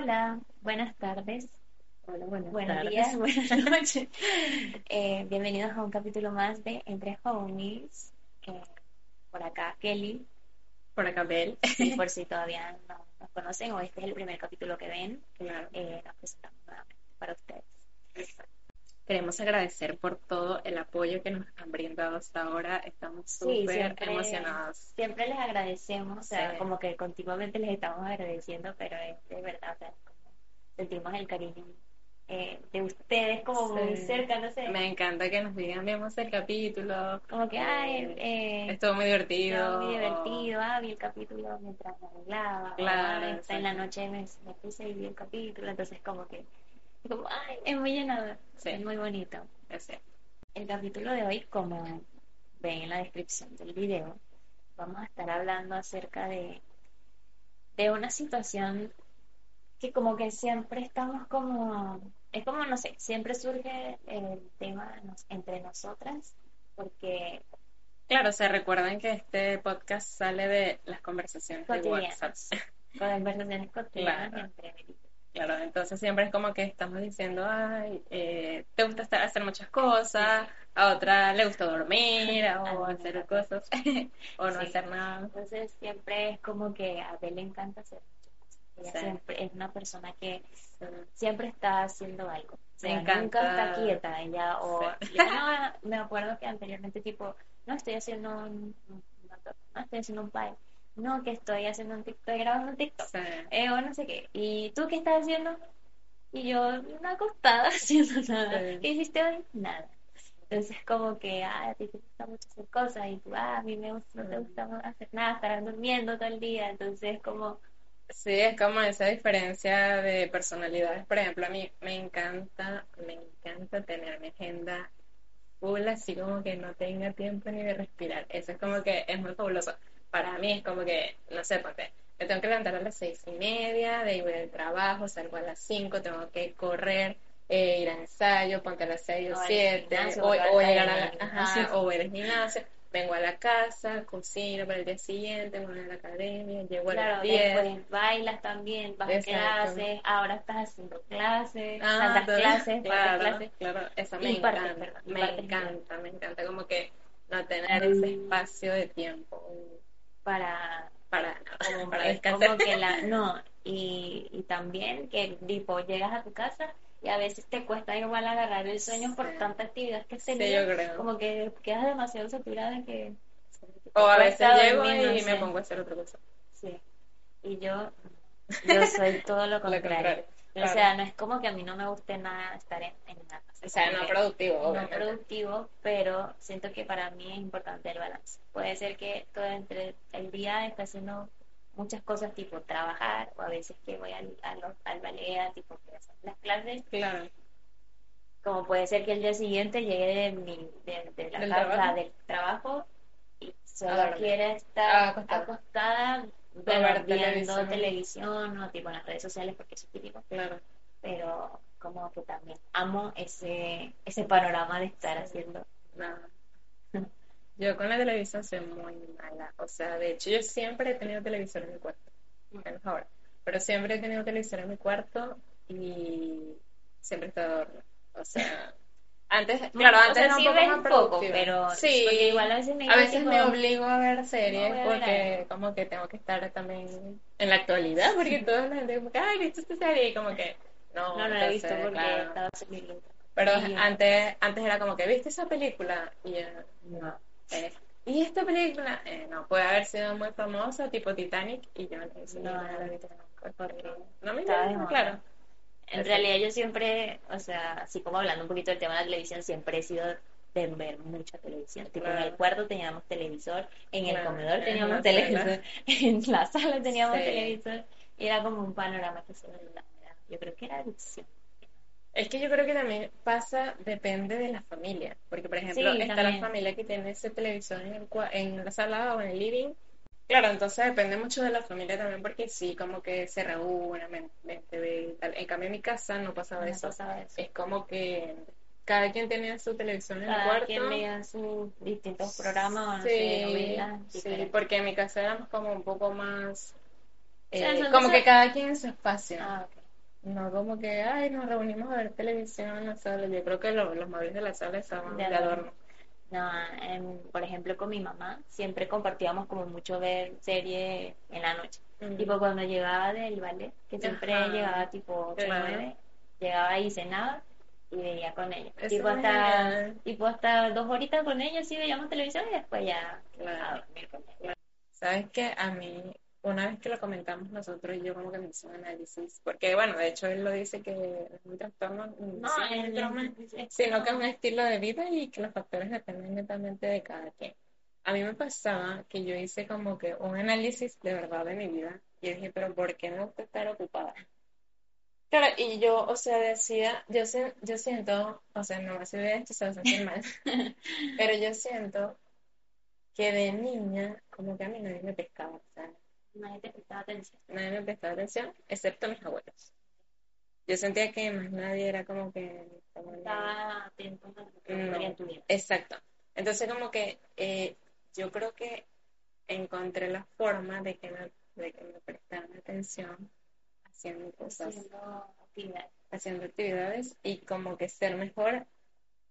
Hola, buenas tardes, Hola, buenas buenos tardes. días, buenas noches. Eh, bienvenidos a un capítulo más de Entre Homies. Eh, por acá, Kelly, Por acá, Bel. por si todavía no nos conocen o este es el primer capítulo que ven, Claro. eh, nos presentamos nuevamente para ustedes. Queremos agradecer por todo el apoyo que nos han brindado hasta ahora. Estamos súper emocionados. Siempre les agradecemos, o sea, Sí. como que continuamente les estamos agradeciendo, pero es de verdad, o sea, como sentimos el cariño eh, de ustedes como muy cerca, no sé, Me encanta que nos digan, vimos el capítulo. como que, ay, eh, Estuvo muy divertido. Muy divertido, ah, vi el capítulo mientras me arreglaba, Claro, "Ay, esta en la noche me, me puse y vi el capítulo, entonces como que, como, ay, es muy llenador, Sí. es muy bonito. El capítulo de hoy, como ven en la descripción del video, vamos a estar hablando acerca de, de una situación que como que siempre estamos como, es como, no sé, siempre surge el tema nos- entre nosotras, porque Claro, se recuerdan que este podcast sale de las conversaciones de WhatsApp. conversaciones cotidianas Claro. entre. Claro, entonces siempre es como que estamos diciendo, ay, eh, te gusta estar, hacer muchas cosas, a otra le gusta dormir, o hacer cosas, o no Sí. hacer nada. Entonces siempre es como que a Bel le encanta hacer muchas cosas. Ella Sí. siempre es una persona que siempre está haciendo algo. O Me sea, encanta. nunca está quieta ella o yo no, me acuerdo que anteriormente tipo, no estoy haciendo un, no estoy haciendo un pie, no que estoy haciendo un TikTok, grabando un TikTok, Sí. eh, o no sé qué. ¿Y tú qué estás haciendo? Y yo, una acostada haciendo nada. Sí. ¿Qué hiciste hoy? Nada. Entonces como que, ah, a ti te gusta mucho hacer cosas y tú, ah, a mí me gusta, no te gusta hacer nada, estar durmiendo todo el día. Entonces como, Sí, es como esa diferencia de personalidades. Por ejemplo, a mí me encanta, me encanta tener mi agenda full, así como que no tenga tiempo ni de respirar. Eso es como que es muy fabuloso. Para mí es como que, no sé, porque me tengo que levantar a las seis y media, de voy al trabajo, salgo a las cinco, tengo que correr, eh, ir al ensayo, ponte a las seis o siete, gimnasio, o, o llegar a la, ajá, gimnasio. o voy al gimnasio, vengo a la casa, cocino para el día siguiente, voy a la academia, llego a las diez. después bailas también, vas a clases, ahora estás haciendo clases, Ah, clases, claro, clases. claro, eso me encanta, perdón, me encanta, me encanta como que no tener ese espacio de tiempo para para como, para es descansar. como que la no y, y también que tipo llegas a tu casa y a veces te cuesta igual agarrar el sueño por tanta actividad que has Sí, yo creo. como que quedas demasiado saturada que O a veces llego dormir, y no me pongo a hacer otra cosa. sí y yo yo soy todo lo Lo contrario o sea no es como que a mí no me guste nada estar en, en casa O sea, no productivo, no productivo, pero siento que para mí es importante el balance. Puede ser que todo entre el día esté haciendo muchas cosas tipo trabajar o a veces que voy al, al ballet, tipo que hacen las clases, Claro, como puede ser que el día siguiente llegue de, mi, de, de la ¿Del casa, trabajo? del trabajo y solo dormir. quiere estar Ah, acostada. Ver televisión. televisión o tipo en las redes sociales porque eso es típico claro. pero como que también amo ese, ese panorama de estar Sí. haciendo. Nada. Yo con la televisión soy muy mala. O sea, de hecho, yo siempre he tenido televisor en mi cuarto. Menos ahora. Pero siempre he tenido televisor en mi cuarto y siempre he estado. O sea, antes, claro, o antes sea, era un sí poco más pero Sí, porque igual a veces me a digo, veces tipo, me obligo a ver series no voy a ver porque como que tengo que estar también en la actualidad, porque todos la gente como que, ay, ¿viste esta serie? Y como que, no, No, no la he visto porque claro. estaba súper Pero antes, antes era como que, ¿viste esa película? Y yo, No. eh, ¿y esta película? Eh, no, puede haber sido muy famosa, tipo Titanic, y yo no No, no no moda. claro. En realidad yo siempre, o sea, así como hablando un poquito del tema de la televisión, siempre he sido de ver mucha televisión. Tipo, en el cuarto teníamos televisor, en el Claro, comedor en teníamos televisor, en la sala teníamos Sí. televisor, y era como un panorama que se veía. Yo creo que era adicción. Es que yo creo que también pasa, depende de la familia, porque por ejemplo Sí, está también. la familia que tiene ese televisor en, el en la sala o en el living. Claro, entonces depende mucho de la familia también, porque sí, como que se reúnen, y tal. En cambio en mi casa no pasaba No eso. pasaba eso. Es como que cada quien tenía su televisión en el Cada cuarto. quien veía sus distintos programas, no Sí, sé, novelas sí, porque en mi casa éramos como un poco más, eh, como que cada quien en su espacio. Ah, ok. No como que, ay, nos reunimos a ver televisión en la sala. Yo creo que lo- los móviles de la sala estaban De de adorno. No, em, por ejemplo, con mi mamá siempre compartíamos como mucho ver serie en la noche. Mm. Tipo cuando llegaba del ballet, que siempre Ajá. llegaba tipo 8 Claro. 9, llegaba y cenaba y veía con ella. Eso tipo hasta, genial. tipo hasta dos horitas con ella, sí veíamos televisión y después ya Claro. a dormir con ella. Sabes que a mí, una vez que lo comentamos nosotros, yo como que me hice un análisis, porque bueno, de hecho él lo dice que es un trastorno, No, sí, es el- trauma, sino que es un estilo de vida y que los factores dependen netamente de cada quien. A mí me pasaba que yo hice como que un análisis de verdad de mi vida y dije, pero ¿por qué me gusta estar ocupada? Claro, y yo, o sea, decía, yo, yo siento, o sea, no me de esto, se va a sentir mal, pero yo siento que de niña, como que a mí nadie me pescaba, sea, Nadie te prestaba atención. nadie me prestaba atención, excepto mis abuelos. Yo sentía que más nadie era como que... como Estaba atento a lo que No. en tu vida. Exacto. Entonces como que eh, yo creo que encontré la forma de que me, de que me prestaran atención haciendo cosas, Haciendo actividades. haciendo actividades y como que ser mejor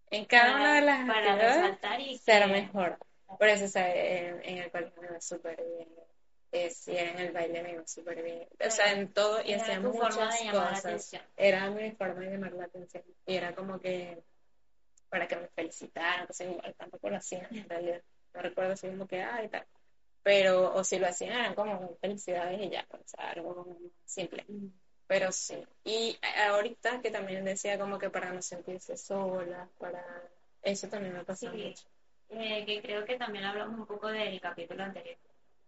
en cada una de las para actividades, resaltar y ser que- mejor. Por eso, o sea, en, en el colegio me iba súper bien, eh, sí, en el baile me iba súper bien, o sea, en todo y hacía forma muchas de llamar la cosas. Era mi forma de llamar la atención y era como que para que me felicitaran, entonces igual tampoco lo hacían en realidad. No recuerdo así como que, ay, tal. Pero, o si lo hacían, eran como felicidades y ya, pues, o sea, algo simple. Pero sí. Y ahorita que también decía como que para no sentirse sola, para... Eso también me pasa Sí. mucho. Eh, que creo que también hablamos un poco del capítulo anterior,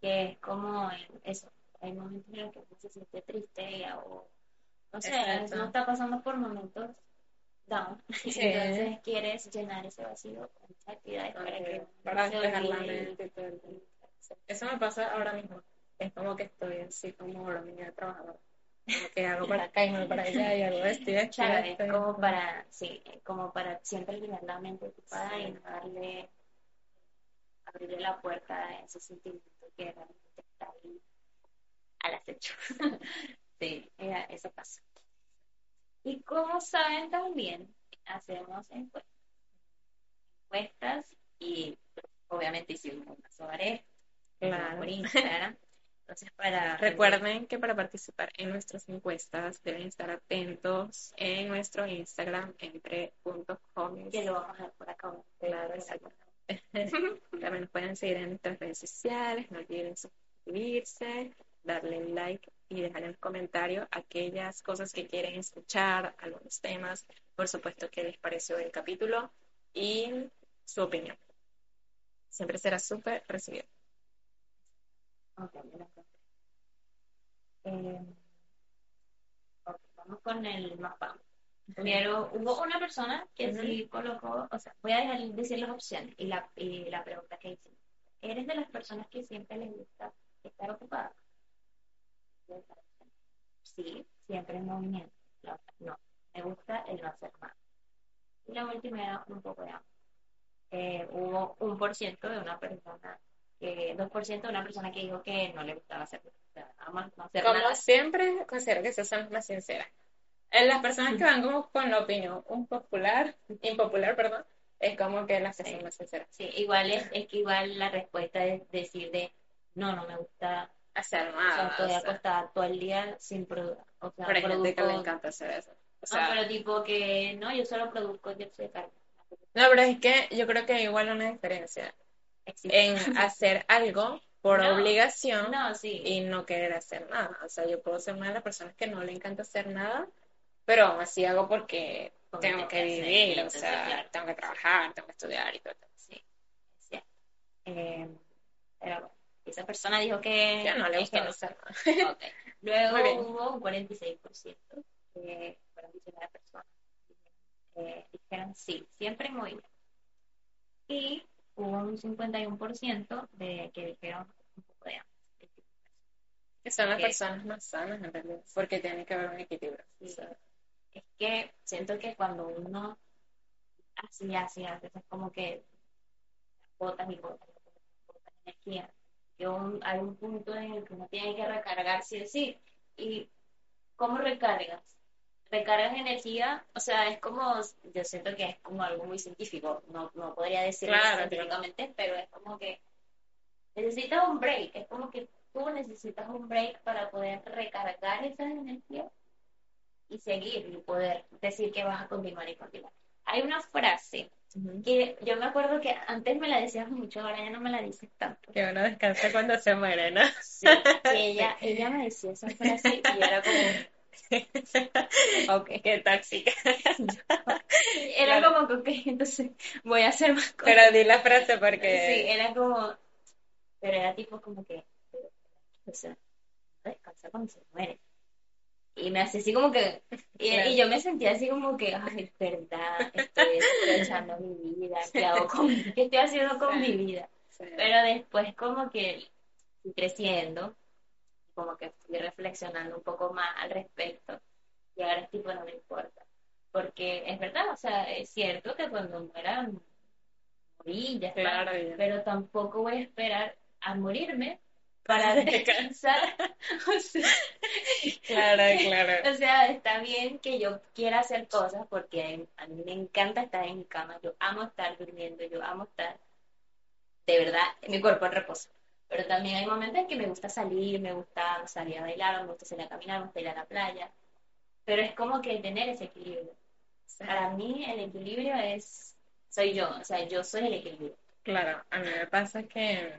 que es como en eso, hay momentos en los que uno se siente triste o no sé, Exacto. uno está pasando por momentos down, Sí. entonces quieres llenar ese vacío con muchas actividades para que Para no se despejar la mente. Eso me pasa ahora mismo. Es como que estoy así como hormiga trabajadora. Como que hago para acá y voy para allá y hago esto y esto. Claro, es como para, sí, como para siempre tener la mente ocupada Sí. y no darle, abrirle la puerta a ese sentimiento que realmente está ahí al acecho. sí, eh, eso pasa. Y como saben también, hacemos encuestas. Encuestas y obviamente hicimos una sobre esto, Claro. por Instagram. Entonces, para Recuerden que para participar en nuestras encuestas deben estar atentos en nuestro Instagram entre puntos homies. que lo vamos a dejar por acá. Claro, exacto. También nos pueden seguir en nuestras redes sociales, no olviden suscribirse, darle like y dejar en los comentarios aquellas cosas que quieren escuchar, algunos temas, por supuesto, que les pareció el capítulo y su opinión. Siempre será súper recibido. Ok, ya lo encontré. Eh, vamos con el mapa. Primero, hubo una persona que Ujú. sí colocó, o sea, voy a dejar decir las opciones y la, y la pregunta que hice. ¿Eres de las personas que siempre les gusta estar ocupada? Sí, siempre en movimiento. La otra, no, me gusta el no hacer nada. Y la última era un poco de ambos. Eh, hubo un por ciento de una persona, que, dos por ciento de una persona que dijo que no le gustaba hacer nada. O sea, ama no hacer Como nada. siempre, considero que esas son las más sinceras. En las personas que van como con la opinión un popular, impopular, perdón, es como que las que son Sí. más sinceras. Sí, igual es, es que igual la respuesta es decir de no, no me gusta, Hacer o sea, nada. estoy o sea, acostada todo el día sin producir, o sea, pero gente que le encanta hacer eso. O no, sea, pero tipo que no, yo solo produzco dióxido de carbono. no, pero es que yo creo que hay igual una diferencia Existe. en hacer algo por No, obligación No, sí. y no querer hacer nada. O sea, yo puedo ser una de las personas que no le encanta hacer nada, pero aún así hago porque tengo que vivir, o entonces, sea, claro. tengo que trabajar, tengo que estudiar y todo. Sí, sí. Eh, pero bueno, esa persona dijo que, Que no le gusta no. hacer nada. Ok. Luego hubo un 46% que fueron 19 personas. Eh, dijeron sí, siempre en movimiento. Y hubo un 51% de que dijeron un poco de ambos. Que son las personas más sanas en realidad, porque tiene que haber un equilibrio. O Sí. sea, Es que siento que cuando uno así, así, hace, es como que botas y botas, botas energía. Que un- hay un punto en el que uno tiene que recargar sí o sí. ¿Y cómo recargas? recargas energía, o sea, es como, yo siento que es como algo muy científico, no, no podría decirlo Claro, científicamente, pero es como que necesitas un break, es como que tú necesitas un break para poder recargar esa energía y seguir y poder decir que vas a continuar y continuar. Hay una frase que yo me acuerdo que antes me la decías mucho, ahora ya no me la dices tanto. Que uno descansa cuando se muere, ¿no? Sí, ella, ella me decía esa frase y era como, Ok, qué tóxica. era Claro. como ok, entonces voy a hacer más cosas. Pero di la frase Sí, porque... era como, pero era tipo como que, o sea, descansa cuando se muere. Y me hacía así como que, y, Claro. y yo me sentía así como que, ay, es verdad, estoy aprovechando mi vida, ¿qué hago con, qué estoy haciendo con mi vida? Sí. Pero después como que fui creciendo, como que fui reflexionando un poco más al respecto, y ahora es tipo, no me importa. Porque es verdad, o sea, es cierto que cuando muera, morí, ya está. Claro, pero tampoco voy a esperar a morirme para descansar. O sea, Claro, claro. o sea, está bien que yo quiera hacer cosas porque a mí me encanta estar en mi cama, yo amo estar durmiendo, yo amo estar de verdad en mi cuerpo en reposo. Pero también hay momentos en que me gusta salir, me gusta salir a bailar, me gusta salir a caminar, me gusta ir a la playa. Pero es como que tener ese equilibrio. Para mí el equilibrio es, soy yo, o sea, yo soy el equilibrio. Claro, a mí me pasa que,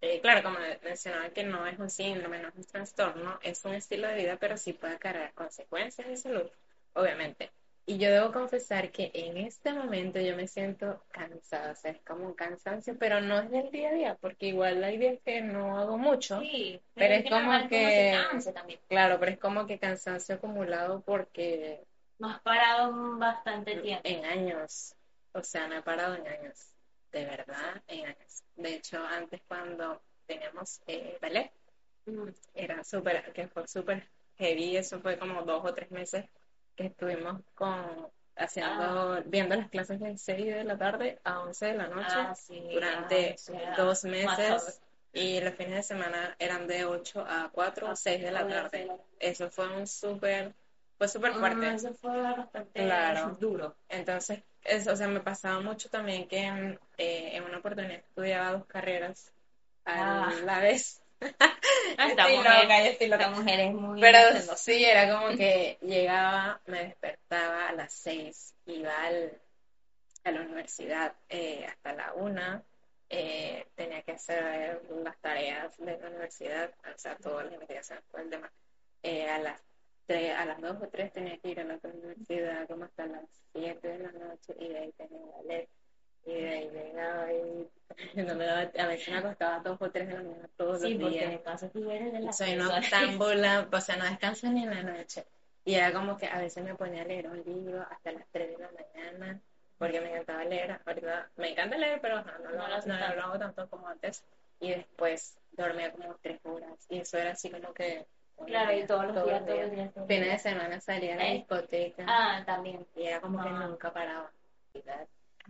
eh, claro, como mencionaba que no es un síndrome, no es un trastorno, es un estilo de vida, pero sí puede cargar consecuencias de salud, obviamente. Y yo debo confesar que en este momento yo me siento cansada, o sea, es como un cansancio, pero no es del día a día, porque igual hay días que no hago mucho, Sí, Pero es es que como que- claro, pero es como que cansancio acumulado porque No has parado bastante tiempo. en años, o sea, no he parado en años, de verdad, en años. De hecho, antes cuando teníamos eh, ballet, Mm. era súper, que fue súper heavy, eso fue como dos o tres meses que estuvimos con, haciendo, viendo las clases de 6 de la tarde a 11 de la noche Ah, sí, durante ah, dos meses y los fines de semana eran de 8 a 4 o 6 de la tarde. Eso fue un súper, fue súper Ah, fuerte. eso fue bastante Claro. duro. Entonces, es, o sea, me pasaba mucho también que en, eh, en una oportunidad estudiaba dos carreras a Ah. la vez. Ah, esta Estoy mujer- loca, yo estoy loca. La mujer es muy Pero sí, era como que llegaba, me despertaba a las seis, iba al, a la universidad eh, hasta la una, eh, tenía que hacer las tareas de la universidad, o sea, todas las investigaciones por el demás. Eh, a las tres, a las dos o tres tenía que ir a la otra universidad como hasta las siete de la noche y de ahí tenía ballet. Y de ahí llegaba y no me daba- a veces me acostaba a dos o tres de la mañana todos Sí, los porque días. de paso tú eres de las Soy una octámbula, o sea, no descanso ni en la noche. Y era como que a veces me ponía a leer un libro hasta las 3 de la mañana, porque me encantaba leer. Ahorita me encanta leer, pero no, lo, No lo no lo hago tanto como antes. Y después dormía como 3 horas. Y eso era así como que. Claro, y todos los días, todos los días. días, todos los Fines de días. semana salía a la Eh. discoteca Ah, también. y era como que No. nunca paraba.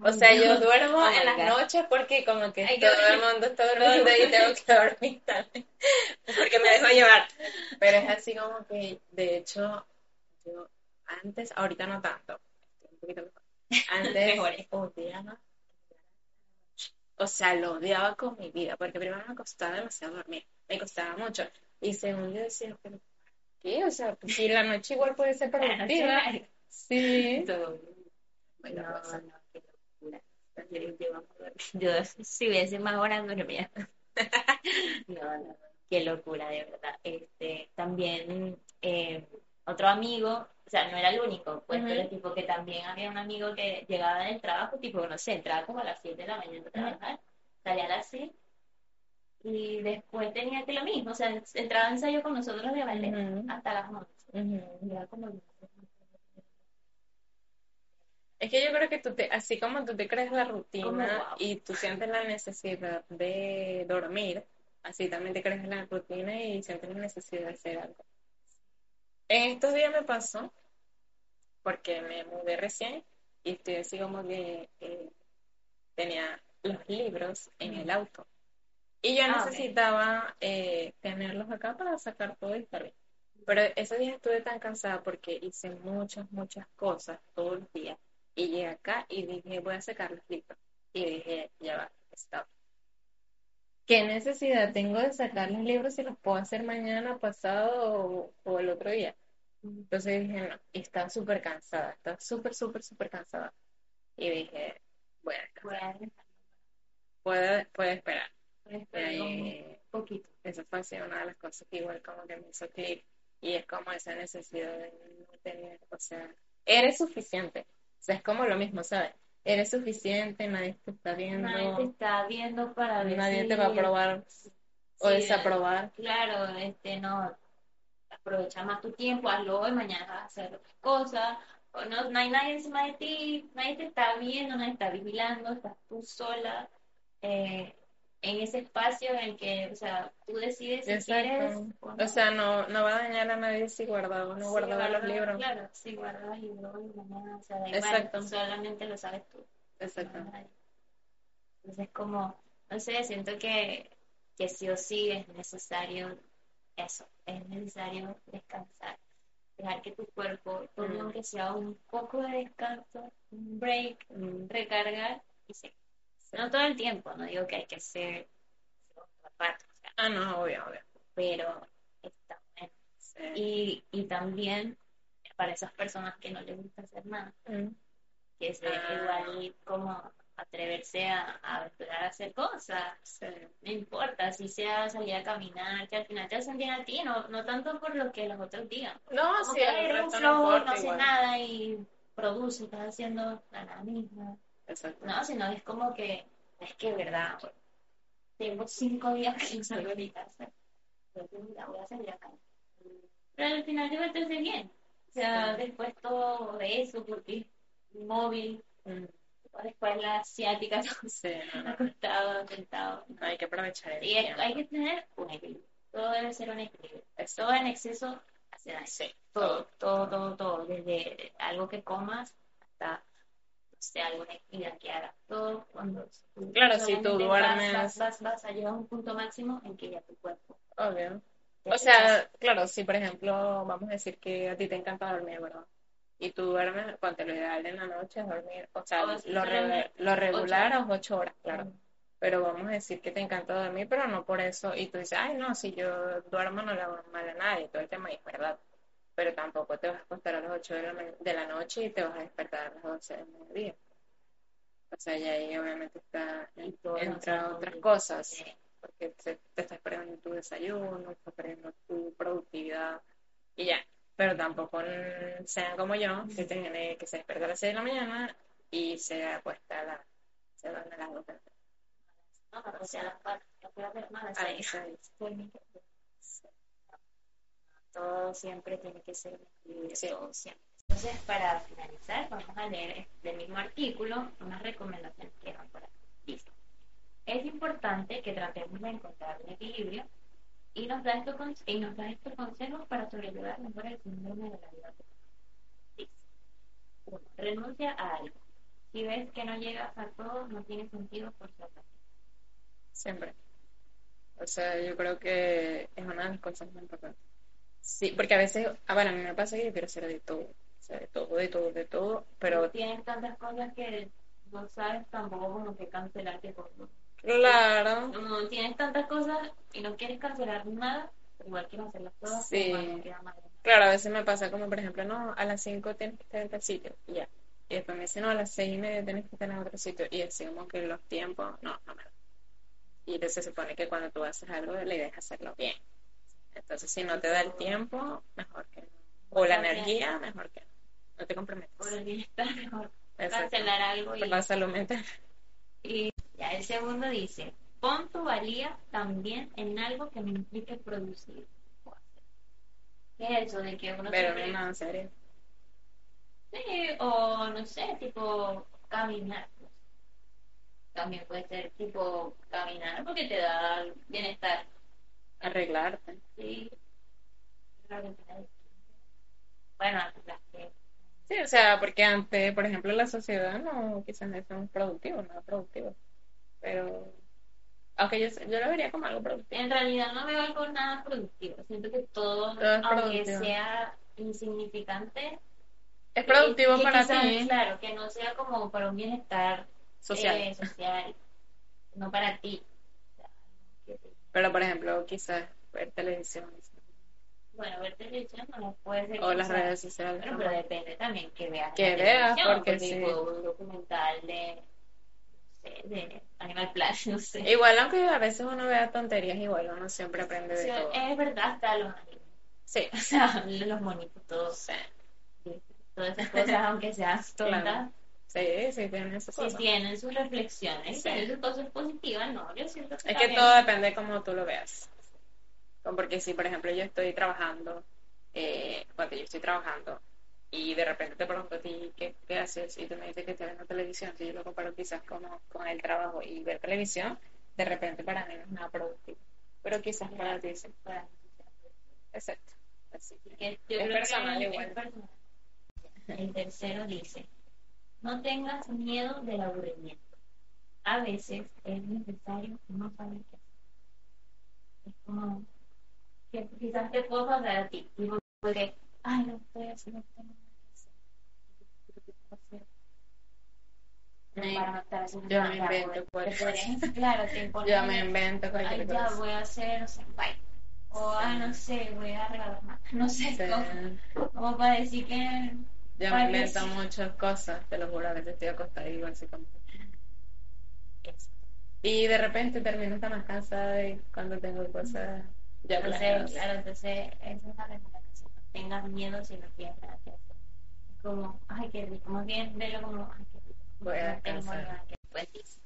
O sea, yo duermo Oh en las God. noches porque como que Ay, todo el mundo está durmiendo y tengo que dormir también. Porque me dejo llevar. Pero es así como que, de hecho, yo antes, ahorita no tanto, estoy un poquito mejor. Antes odiaba. O sea, lo odiaba con mi vida, porque primero me costaba demasiado dormir, me costaba mucho. Y segundo yo decía, pero ¿qué? O sea, pues, si la noche igual puede ser productiva. Sí. Todo. Bueno, No, pues, no, qué locura. Yo, yo, yo si hubiese más horas dormía. No, no, qué locura, de verdad. Este, también eh, otro amigo, o sea, no era el único, pues, Ujú. pero tipo que también había un amigo que llegaba del trabajo, tipo, no sé, entraba como a las 7 de la mañana a trabajar, salía a las 6 y después tenía que lo mismo, o sea, entraba a ensayo con nosotros de ballet hasta las 11. Ujú. Y era como, Es que yo creo que tú te, así como tú te creas la Como, rutina wow. y tú sientes la necesidad de dormir, así también te creas la rutina y sientes la necesidad de hacer algo. En estos días me pasó, porque me mudé recién y estoy así como que eh, tenía los libros en el auto. Y yo Ah, necesitaba eh, tenerlos acá para sacar todo y estar bien. Pero ese día estuve tan cansada porque hice muchas, muchas cosas todo el día. Y llegué acá y dije, voy a sacar los libros. Y dije, ya va, stop. ¿Qué necesidad tengo de sacar los libros si los puedo hacer mañana, pasado o, o el otro día? Entonces dije, no, estaba súper cansada, estaba súper, súper, súper cansada. Y dije, voy a Voy descansar, a dejarlo puede, puede esperar. Eh, poquito. Eso fue así una de las cosas que igual como que me hizo clic. Y es como esa necesidad de no tener, o sea, eres suficiente. O sea, es como lo mismo, ¿sabes? Eres suficiente, nadie te está viendo, Nadie te está viendo para nadie te va a aprobar o desaprobar. Claro, este, no, aprovecha más tu tiempo, hazlo hoy, mañana vas a hacer otras cosas, o no, no hay nadie encima de ti, nadie te está viendo, nadie está vigilando, estás tú sola eh, en ese espacio en el que, o sea, tú decides si quieres o no. O sea, no, no va a dañar a nadie si guarda o no Si guardaba los libros. Claro, si guardas libros y mañana, o sea, da igual, Exacto. solamente lo sabes tú. Exacto. Entonces, como, no sé, siento que, que sí o sí es necesario eso, es necesario descansar, dejar que tu cuerpo tome Mm. aunque sea un poco de descanso, un break, un recargar y sí. No todo el tiempo, no digo que hay que hacer rato, o sea, Ah, no, obvio, obvio. pero está bueno. Sí. Y, y también para esas personas que no les gusta hacer nada, Mm. que es Ah. igual como atreverse a, a aventurar a hacer cosas, Sí. no importa si sea salir a caminar, que al final te hacen bien a ti, no, no tanto por lo que los otros digan. No, sí, eres un no flow, no haces igual. nada y produce, estás haciendo la nada misma. Exacto. No, sino es como que, es que, verdad, tengo cinco días que no salgo de mi casa. Mira, voy a salir acá. Pero al final te hace bien. O sea, Sí. después todo de eso, porque móvil, Mm. después la asiática, Sí, no, no. acostado, sentado. Hay que aprovechar el Y es- hay que tener un equilibrio. Todo debe ser un equilibrio. Exacto. Todo en exceso hace daño. Sí. Todo, todo, todo, todo. Desde algo que comas hasta, sé, alguna actividad que hagas. Todo cuando tú Claro, si tú duermes- Vas, vas, vas a llegar a un punto máximo en que ya tu cuerpo. Obvio. O sea, claro, si por ejemplo, vamos a decir que a ti te encanta dormir, ¿verdad? Y tú duermes, ponte lo ideal en la noche es dormir, o sea, O lo, sea, re- lo regular a ocho horas, claro. Pero vamos a decir que te encanta dormir, pero no por eso. Y tú dices, ay, no, si yo duermo no le hago mal a nadie, todo el tema es verdad pero tampoco te vas a acostar a las 8 de la, de la noche y te vas a despertar a las 12 del mediodía. O sea, y ahí obviamente está entra otras cosas, porque te, te, estás perdiendo tu desayuno, estás perdiendo tu productividad y ya. Pero tampoco sean como yo, que, tiene, que se despierta a las 6 de la mañana y se acuesta a la, se a las 2 de la tarde. No, pero o sea, a las 4, a las 6. Todo siempre tiene que ser equilibrio, Sí. todo siempre. Entonces, para finalizar, vamos a leer del mismo artículo unas recomendaciones que van por aquí. Dice, es importante que tratemos de encontrar un equilibrio y nos da estos, con- y nos da estos consejos para sobrellevar mejor el síndrome de la vida. Dice, renuncia a algo. Si ves que no llegas a todo, no tiene sentido por su Siempre. O sea, yo creo que es una de las cosas más importantes. Sí, porque a veces, ah, bueno, a mí me pasa que yo quiero hacer de todo, o sea, de todo, de todo, de todo, pero tienes tantas cosas que no sabes tampoco como que cancelar qué cosas. claro, Como tienes tantas cosas y no quieres cancelar nada, pero igual quieres hacerlas todas, Sí. queda mal. claro, a veces me pasa como, por ejemplo, no, a las 5 tienes que estar en tal sitio, y ya. Y después me dicen, no, a las seis y media tienes que estar en otro sitio, y así como que los tiempos, no, no me da. Y entonces se supone que cuando tú haces algo, la idea es hacerlo bien. Entonces, si no te da el tiempo, mejor que no. O la energía, mejor que no. No te comprometas. Por el bienestar mejor cancelar algo Por y, la salud mental. y ya el segundo dice, pon tu valía también en algo que me implique producir o. ¿Qué es eso de que uno Pero siempre- no, en serio. Sí, o no sé, tipo caminar. También puede ser tipo caminar porque te da bienestar. Arreglarte. Sí. Bueno, las que Sí, o sea, porque antes, por ejemplo, la sociedad no, quizás no son productivos, nada productivo. Pero Aunque yo, yo lo vería como algo productivo. En realidad no veo algo nada productivo. Siento que todo, Todo es aunque productivo. sea insignificante, Es productivo que para quizás, ti, Claro, que no sea como para un bienestar social. eh, social, no para ti. O sea, que te- Pero, por ejemplo, quizás ver televisión Bueno, ver televisión no puede ser. o las sea- redes sociales. Bueno, pero depende también que veas. Que veas, televisión, porque sí. un documental de, sé, de Animal Planet, no sé. Igual, aunque a veces uno vea tonterías, igual uno siempre aprende de Sí, todo. es verdad, hasta los animes. Sí, O sea, los monitos, todos, sí, todas esas cosas, aunque sean tontas, Claro. Sí, sí, tiene esas sí cosas. tienen sus reflexiones, Sí. tienen sus cosas positivas, ¿no? Yo siento que Es que todo depende de cómo tú lo veas. Porque si, por ejemplo, yo estoy trabajando, eh, cuando yo estoy trabajando, y de repente te pregunto a ti qué, qué haces, y tú me dices que estás viendo televisión, si yo lo comparo quizás como con el trabajo y ver televisión, de repente para mí no es nada productivo. Pero quizás para ti sí. Bueno, Exacto. Así que- yo Es creo personal que es igual. personal. El tercero dice, no tengas miedo del aburrimiento. A veces es necesario no saber qué hacer. Es como que quizás te puedo pasar a ti, tipo, porque, ay, no estoy haciendo, no tengo nada que hacer. Para no haciendo yo me invento cualquier cosa. Claro, te Yo me invento cualquier Ay, ya voy a hacer, o sea, bye. O, ah, no sé, voy a regalar más. No sé, Sí. como, como para decir que. Yo me invento muchas cosas, te lo juro, a veces estoy acostada y igual así como... Y de repente termino hasta más cansada y cuando tengo cosas ya Entonces, claro, entonces, esa es la recomendación. No tengas miedo si no tienes nada que hacer. Es como, ay, qué rico. Más bien, velo como, ay, qué rico. Voy a no tengo descansar. nada que hacer. Dice,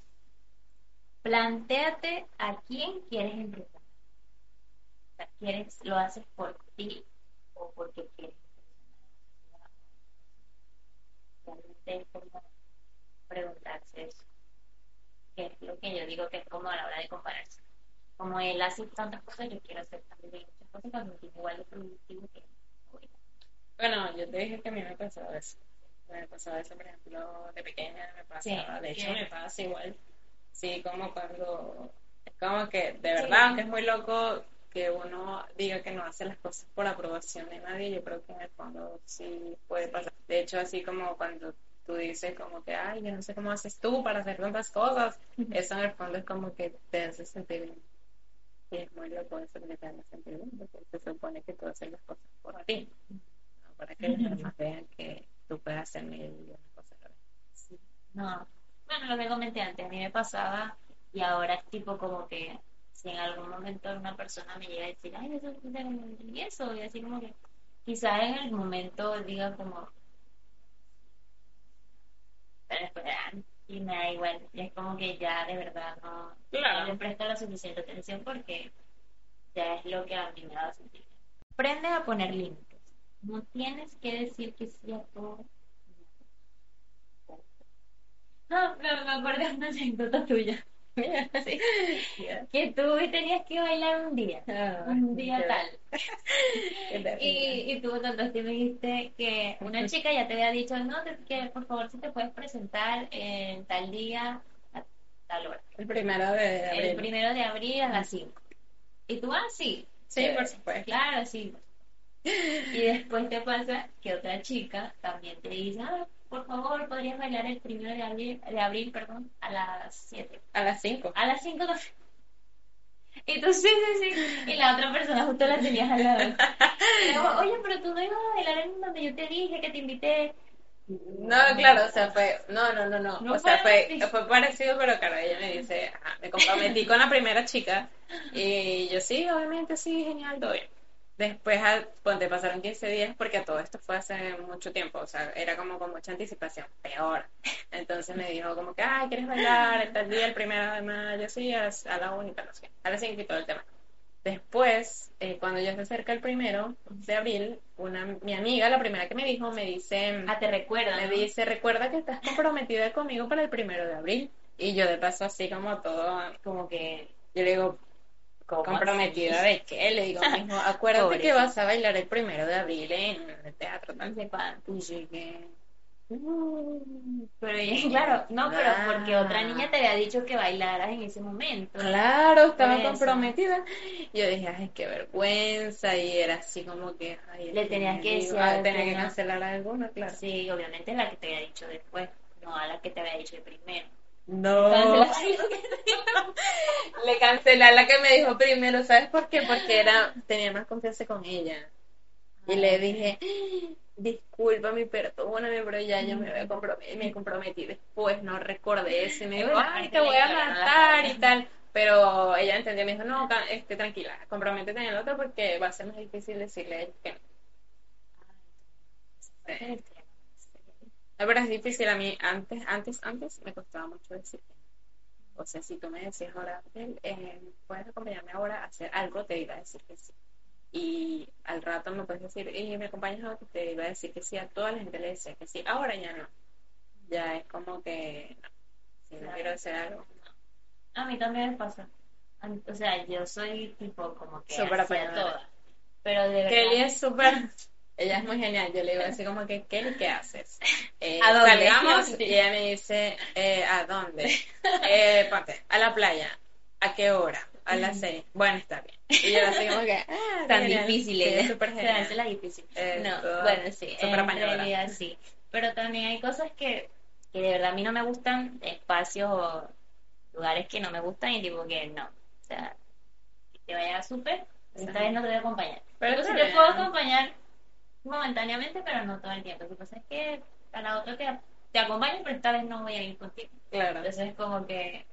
plantéate a quién quieres impresionar. O sea, ¿quieres, lo haces por ti o porque quieres impresionar? Es como preguntarse eso. Que es lo que yo digo que es como a la hora de compararse. Como él hace tantas cosas, yo quiero hacer también muchas cosas para sentirme igual de productivo que. Bueno, yo te dije que a mí me pasaba eso. Me pasaba eso, por ejemplo, de pequeña me pasaba. Sí, de hecho, me pasa igual. Sí, como cuando. Es como que, de Sí. verdad, aunque es muy loco que uno diga que no hace las cosas por aprobación de nadie, yo creo que en el fondo sí puede pasar. De hecho, así como cuando tú dices, como que, ay, yo no sé cómo haces tú para hacer tantas cosas, eso en el fondo es como que te hace sentir bien. Y es muy loco eso que te hace sentir bien, porque se supone que tú haces las cosas por ti, no para que los demás vean que tú puedes hacer mil y una cosas a la vez. Sí. No, bueno, lo que comenté antes, a mí me pasaba y ahora es tipo como que si en algún momento una persona me llega a decir, ay, eso, y eso, y así como que quizás en el momento diga como, pero después, ah, y me da igual, es como que ya de verdad no, Claro. no le presto la suficiente atención porque ya es lo que a mí me da sentir. Aprende a poner límites. No tienes que decir que sí a todo. No, me, me acordé de una anécdota tuya. Sí. Que tú tenías que bailar un día. Ah, Un día tal. Y, y tú contaste me dijiste que una chica ya te había dicho, no, que por favor si te puedes presentar en tal día a tal hora. El primero de abril. El primero de abril a las 5. Y tú, ah, sí. Sí, por supuesto. Claro, sí. Y después te pasa que otra chica también te dice, ah, por favor, podrías bailar el primero de abril, de abril perdón, a las 7. A las 5. A las 5 no. Y tú, sí, sí, sí. Y la otra persona justo la tenías al lado. Luego, Oye, pero tú no ibas a bailar en donde yo te dije que te invité. No, claro, o sea, fue, no, no, no, no, No o sea, fue fue, parecido, pero claro, ella me dice, ajá, me comprometí con la primera chica y yo sí, obviamente, sí, genial, todo bien. Después, a- ponte, pasaron 15 días porque todo esto fue hace mucho tiempo, o sea, era como con mucha anticipación, peor. Entonces me dijo como que, ay, ¿quieres bailar el tal día, el primero de mayo? Sí, a, a la única, no sé, a las 5 y todo el tema. Después, eh, cuando ya se acerca el primero de abril, una, mi amiga, la primera que me dijo, me dice... Ah, te recuerdo. Me ¿no? dice, recuerda que estás comprometida conmigo para el primero de abril. Y yo de paso así como todo, Como que. yo le digo, ¿cómo ¿comprometida así? de qué? Le digo, mijo, acuérdate que vas a bailar el primero de abril en el teatro. Y "Mm, Pero claro, no, pero porque otra niña te había dicho que bailaras en ese momento. Claro, estaba comprometida. Yo dije, ay, qué vergüenza. Y era así como que, ay, Le ¿a tenías que decir? Ah, tenía que cancelar alguna, claro. Sí, obviamente la que te había dicho después, no a la que te había dicho primero. No. Le cancelé a la que me dijo primero, ¿sabes por qué? Porque era, tenía más confianza con ella. Y le dije, discúlpame, perdóname, pero ya yo me había comprometí, me comprometí después, no recordé eso. Y me dijo, ay, te voy a matar y tal. Pero ella entendió, me dijo, no, este, tranquila, comprométete en el otro porque va a ser más difícil decirle que no. La verdad es difícil a mí, antes, antes, antes me costaba mucho decir que no. O sea, si tú me decías ahora, "Abel, eh, puedes acompañarme ahora a hacer algo, te iba a decir que sí. Y al rato me puedes decir, y me acompañas a otro, te iba a decir que sí. A toda la gente le decía que sí. Ahora ya no. Ya es como que, no. Si no quiero hacer algo. A mí también me pasa. O sea, yo soy tipo como que Súper todas. Pero de verdad. Kelly es súper, ella es muy genial. Yo le digo así como que, Kelly, ¿qué haces? Eh, ¿A dónde? Salgamos y ella me dice, eh, ¿a dónde? Eh, ponte, a la playa. ¿A qué hora? A las seis. Bueno, está bien. Y yo así como que, ah, tan genial. difícil Sí, es súper genial. es la difícil. Eh, no, bueno, sí, súper en realidad sí. Pero también hay cosas que, que de verdad a mí no me gustan, espacios o lugares que no me gustan y tipo que no. O sea, que te vayas súper, esta vez no te voy a acompañar. Pero Pero sí te puedo acompañar momentáneamente, pero no todo el tiempo. Lo que pasa es que a la otra te, te acompaño, pero esta vez no voy a ir contigo. Claro. Entonces es como que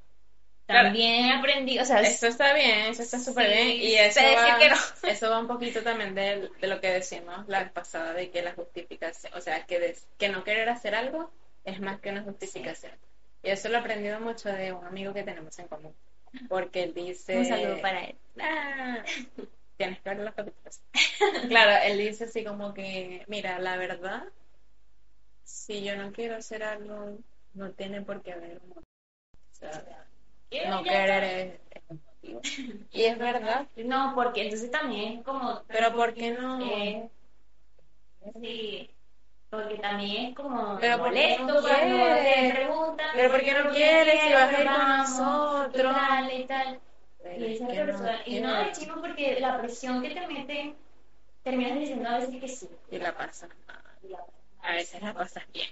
Claro. también he aprendido, o sea, Eso está bien, eso está súper Sí, bien. Y eso va, que no. eso va un poquito también de, de lo que decimos la vez pasada, de que la justificación, o sea, que, des- que no querer hacer algo es más que una justificación. Y eso lo he aprendido mucho de un amigo que tenemos en común. Porque él dice... un saludo para él. Ah, tienes que ver los capítulos. Claro, él dice así como que, mira, la verdad, si yo no quiero hacer algo, no tiene por qué haber un motivo. O sea, no querer es, es un motivo. Y es verdad, No, porque entonces también es como... pero ¿por qué no? eh, sí, porque también es como Pero ¿por qué no molesto cuando te preguntan. Pero ¿por qué no ¿por quieres si vas a ir con nosotros? Y tal, y es no y no chino porque la presión que te meten, terminas diciendo a veces que sí. Y la pasa mal. Y la- A veces las cosas bien.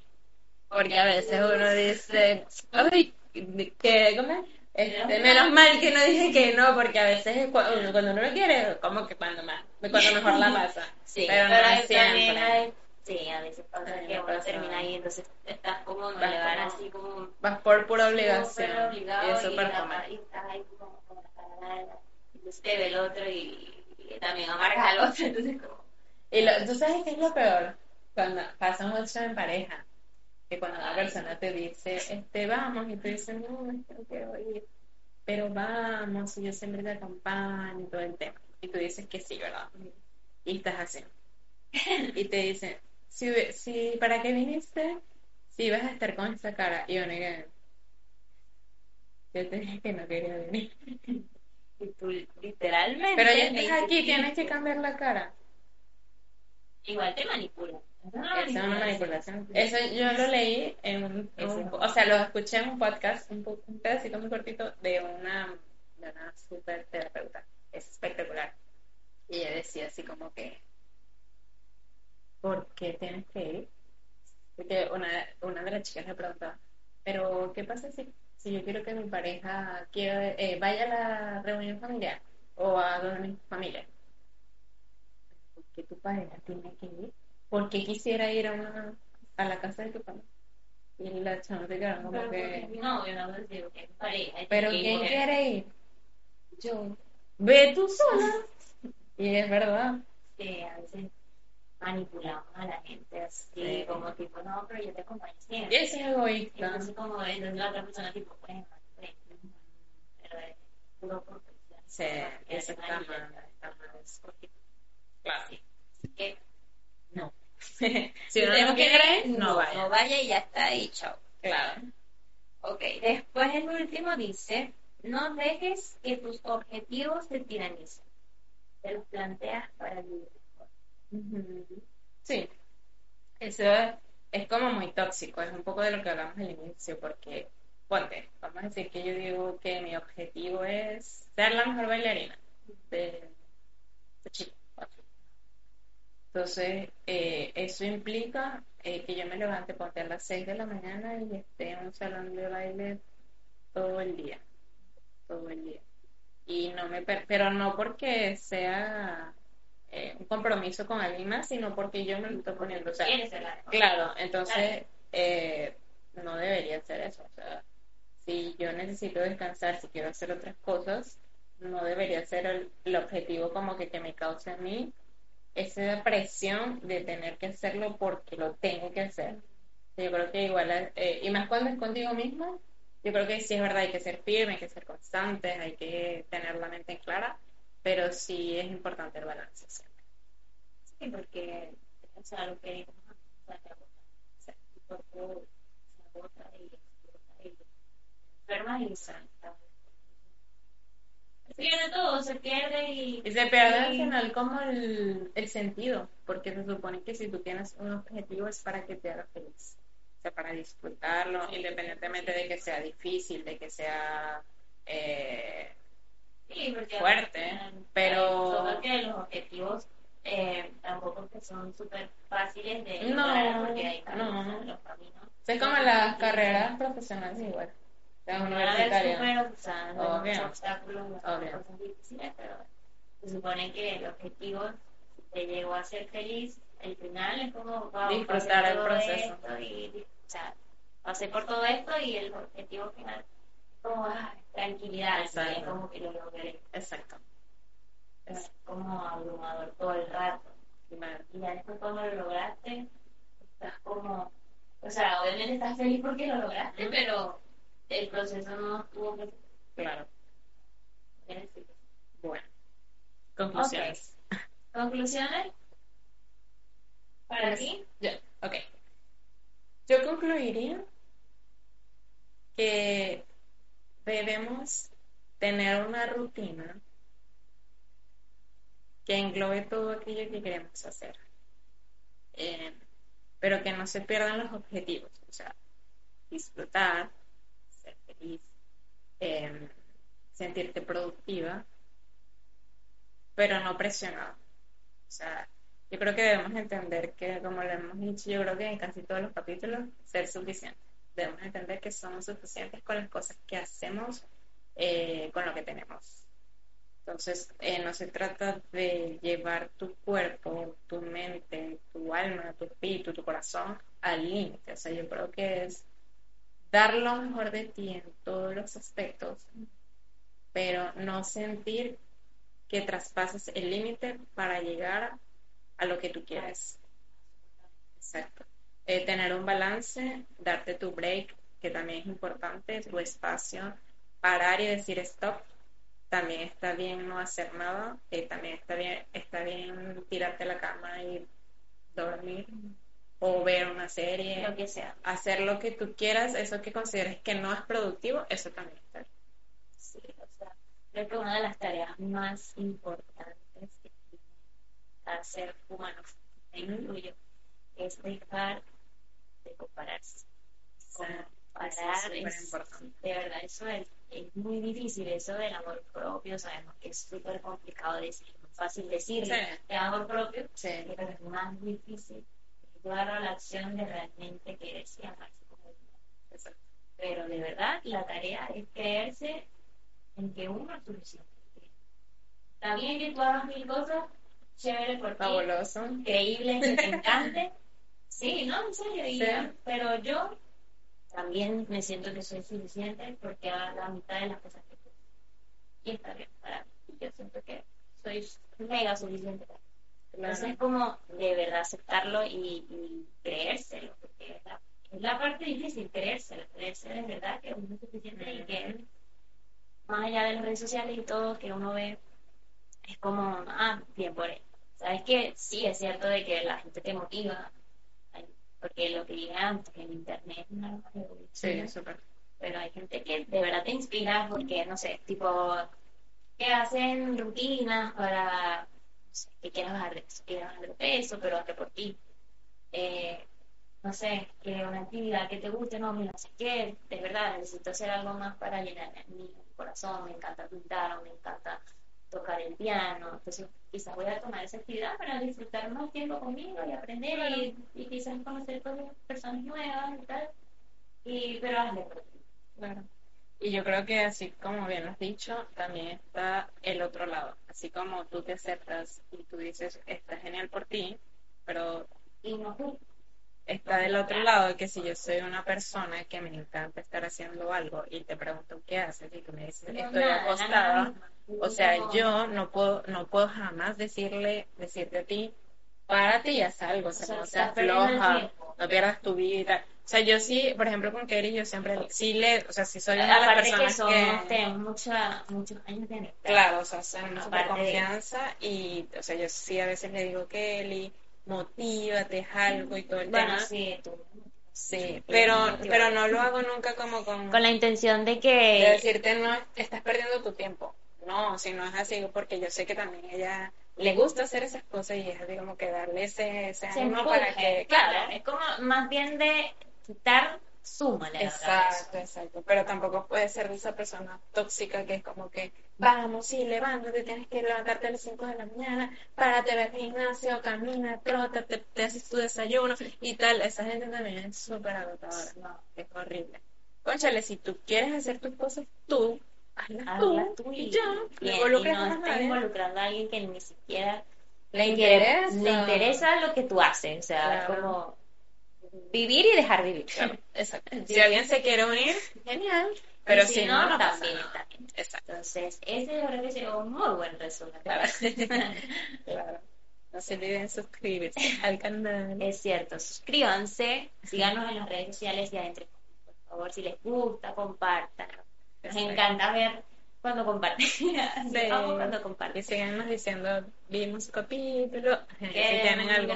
Porque a veces uno dice, ay, que. Este, menos mal que no dije que no, porque a veces es cu- uno- cuando uno no quiere, como que cuando más, cuando mejor la pasa. Sí, pero no siempre. Sí, a veces pasa También que uno termina ahí, entonces estás como, le van como- así como Vas por pura obligación. Y es y súper la- común. y estás ahí como con la cara entonces te ve el otro y, y también amargas al otro, entonces como... Y lo, tú sabes qué es lo peor, cuando pasa mucho en pareja, que cuando una persona te dice, este, vamos, y tú dices, no, es que no quiero ir, pero vamos, y yo siempre te acompaño, y todo el tema. Y tú dices que sí, ¿verdad? Y estás así. Y te dicen, si, si, ¿para qué viniste? Si vas a estar con esa cara. Y yo negué. Yo te dije que no quería venir. Y tú literalmente... Pero ya estás aquí, tienes que cambiar la cara. Igual te manipulan. Eso es una manipulación. Eso yo lo leí en un, un- o sea, lo escuché en un podcast, un, un pedacito muy cortito de una, de una super terapeuta. Es espectacular. Y ella decía así como que, ¿por qué tienes que ir? Porque una, una de las chicas le preguntaba, pero ¿qué pasa si, si yo quiero que mi pareja quiera, eh, vaya a la reunión familiar o a donde mi familia? ¿Por qué tu pareja tiene que ir? ¿Por qué quisiera ir a, una, a la casa de tu familia? Y la chama se quedaron como Pero que, mi novio, no si es pareja. ¿pero que quién ir. quiere ir? Yo, ve tú sola. Y es verdad. que a veces manipulamos a la gente así, Sí. como tipo, no, pero yo te acompaño siempre. eso es egoísta. entonces como entonces la otra persona tipo, bueno, pues, pero es puro por. Sí, eso está mal. Claro. sí. Así que no. si uno no quiere, no vaya. No vaya y ya está y chao. Claro. Ok, después el último dice, no dejes que tus objetivos te tiranicen. Te los planteas para vivir. Sí. Eso es como muy tóxico, es un poco de lo que hablamos al inicio, porque, ponte, vamos a decir que yo digo que mi objetivo es ser la mejor bailarina de, de Chile. Entonces, eh, eso implica eh, que yo me levante, ponte a las 6 de la mañana y esté en un salón de baile todo el día, todo el día. Y no me, per- pero no porque sea eh, un compromiso con alguien más, sino porque yo me lo estoy poniendo. O sea, ¿Quieres ser la- Claro, entonces eh, no debería ser eso. O sea, si yo necesito descansar, si quiero hacer otras cosas, no debería ser el, el objetivo como que, que me cause a mí esa presión de tener que hacerlo porque lo tengo que hacer. Yo creo que igual, eh, y más cuando es contigo mismo, yo creo que sí es verdad, hay que ser firme, hay que ser constante, hay que tener la mente en clara, pero sí es importante el balance siempre. Sí, porque o sea, lo que o sea, te agota. O sea, tu cuerpo se agota y explota y enfermas y se se pierde todo, se pierde y... Y se pierde al final como el, el sentido, porque se supone que si tú tienes un objetivo es para que te haga feliz, o sea, para disfrutarlo, independientemente de que sea difícil, de que sea eh, Sí, fuerte, pero- Solo que los objetivos eh, tampoco que son súper fáciles de No, lograr porque hay caminos, no. los caminos. es como las carreras profesionales igual, las universitarias. súper, o sea, no muchos obstáculos, no Obvio. cosas difíciles, pero se supone que el objetivo te llegó a ser feliz, el final es como wow, Disfrutar el proceso. esto y, o sea, pasé por todo esto y el objetivo final como ah, tranquilidad, es como que lo logré. Exacto. Es como abrumador todo el rato. Claro. Y ya después cuando lo lograste, estás como, o sea, obviamente estás feliz porque lo lograste, pero el proceso no estuvo que Claro. Bueno. Conclusiones. ¿Conclusiones? ¿Para ti? Yo, ok. Yo concluiría que debemos tener una rutina que englobe todo aquello que queremos hacer, Eh, pero que no se pierdan los objetivos, o sea, disfrutar, ser feliz, eh, sentirte productiva, pero no presionado. O sea, yo creo que debemos entender que, como lo hemos dicho, yo creo que en casi todos los capítulos, ser suficiente. Debemos entender que somos suficientes con las cosas que hacemos, eh, con lo que tenemos. Entonces, eh, no se trata de llevar tu cuerpo, tu mente, tu alma, tu espíritu, tu corazón al límite. O sea, yo creo que es dar lo mejor de ti en todos los aspectos, pero no sentir que traspases el límite para llegar a lo que tú quieres. Exacto. Eh, tener un balance, darte tu break, que también es importante, tu espacio, parar y decir stop. También está bien no hacer nada, eh, también está bien, está bien tirarte a la cama y dormir o ver una serie, Lo que sea. hacer lo que tú quieras, eso que consideres que no es productivo, eso también está bien. Sí, o sea, creo que una de las tareas más importantes que tiene ser humano, incluyo, es dejar de compararse. Como Eso parar es de verdad, eso es, es muy difícil, eso del amor propio, sabemos que es súper complicado decir, es fácil decirlo, Sí. de amor propio, Sí. pero es más difícil llevarlo a la acción de realmente quererse y amarse como uno. Pero de verdad, la tarea es creerse en que uno es suficiente. Está bien que tú hagas mil cosas, chévere por ti, increíble, que te encante. Sí, no, en serio. y- Sí. Pero yo también me siento que soy suficiente porque hago la mitad de las cosas que tú. Y está bien para mí. Yo siento que soy mega suficiente para mí. Entonces es como de verdad aceptarlo y, y creérselo, porque es la, es la parte difícil, creérselo, creerse de verdad que uno es suficiente y que más allá de las redes sociales y todo que uno ve, es como, ah, bien por él. Sabes que sí, es cierto de que la gente te motiva, porque lo que dije antes, que el internet es una arma de evolución, Sí, súper. pero hay gente que de verdad te inspira porque, no sé, tipo, que hacen rutinas para, no sé, que quieras bajar de peso, quieras bajar de peso, pero hazlo por ti. Eh, no sé, que una actividad que te guste, no, mira, no sé qué, de verdad, necesito hacer algo más para llenar mi corazón, me encanta pintar o me encanta tocar el piano, entonces quizás voy a tomar esa actividad para disfrutar más tiempo conmigo y aprender y, y quizás conocer cosas, personas nuevas y tal, y, pero hazle por ti. Claro. Y yo creo que así como bien lo has dicho, también está el otro lado. Así como tú te aceptas y tú dices, está genial por ti, pero Y no. Está del otro lado que si yo soy una persona que me encanta estar haciendo algo y te pregunto qué haces y tú me dices, estoy acostada, o sea, yo no puedo, no puedo jamás decirle, decirte a ti, párate y haz algo, o sea, no seas floja, no pierdas tu vida. O sea, yo sí, por ejemplo, con Kerry, yo siempre, sí le, o sea, sí soy una de las Aparte que personas somos, que, tenemos mucha, muchos años de amistad. claro, o sea, Aparte de- confianza y, o sea, yo sí a veces le digo, Kelly, motívate, algo y todo el Bueno, tema. sí, tú. Sí, pero, pero no lo hago nunca como con, Con la intención de de que... decirte no estás perdiendo tu tiempo. No, si no es así, porque yo sé que también a ella le gusta hacer esas cosas y es como que darle ese, ese se ánimo para que, claro, es como más bien de quitar súmale a la Exacto, exacto. Pero tampoco puede ser de esa persona tóxica que es como que, vamos, sí, levántate, tienes que levantarte a las 5 de la mañana, párate, ve al gimnasio, camina, trota, te, te haces tu desayuno y tal. Esa gente también es súper agotadora. No, es horrible. Conchale, si tú quieres hacer tus cosas tú, hazlas Hazla tú, tú y ya, y, no y no nadie. involucrando a alguien que ni siquiera Le interesa. le interesa lo que tú haces, o sea, Claro. como vivir y dejar vivir. Claro, exacto. Si alguien se quiere unir, genial. Pero Y si, no, no pasa también nada. está bien. Exacto. Entonces, ese yo creo que sería un muy buen resumen. Claro. claro. No se olviden suscribirse al canal. Es cierto, suscríbanse, síganos en las redes sociales y adentro, por favor, si les gusta, compartan. Nos encanta ver cuando comparten. Amo cuando Y comparten. síganos diciendo, vimos su capítulo. Si tienen algo.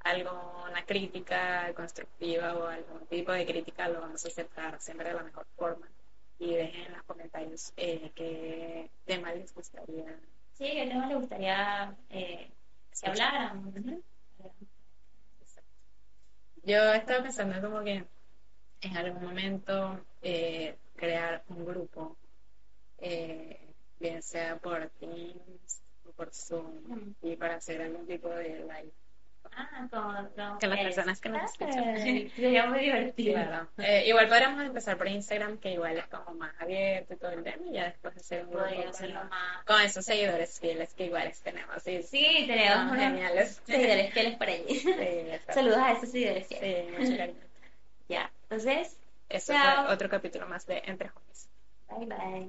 Alguna crítica constructiva o algún tipo de crítica, lo vamos a aceptar siempre de la mejor forma. Y dejen en los comentarios eh, qué tema les gustaría. Sí, ¿qué tema les gustaría eh, que habláramos? Yo estaba pensando como que en algún momento eh, crear un grupo, eh, bien sea por Teams o por Zoom, y para hacer algún tipo de live. Ah, con, las personas que nos escuchan. Sería muy divertido. Claro. Eh, igual podríamos empezar por Instagram, que igual es como más abierto y todo el tema, y ya después hacer un grupo hacerlo más. con esos seguidores fieles que iguales tenemos. Sí, Sí, tenemos geniales. seguidores fieles por allí. Sí. Saludos a esos seguidores fieles. Sí, mucho cariño. Ya, entonces, Eso Chao. fue otro capítulo más de Entre Jóvenes. bye bye.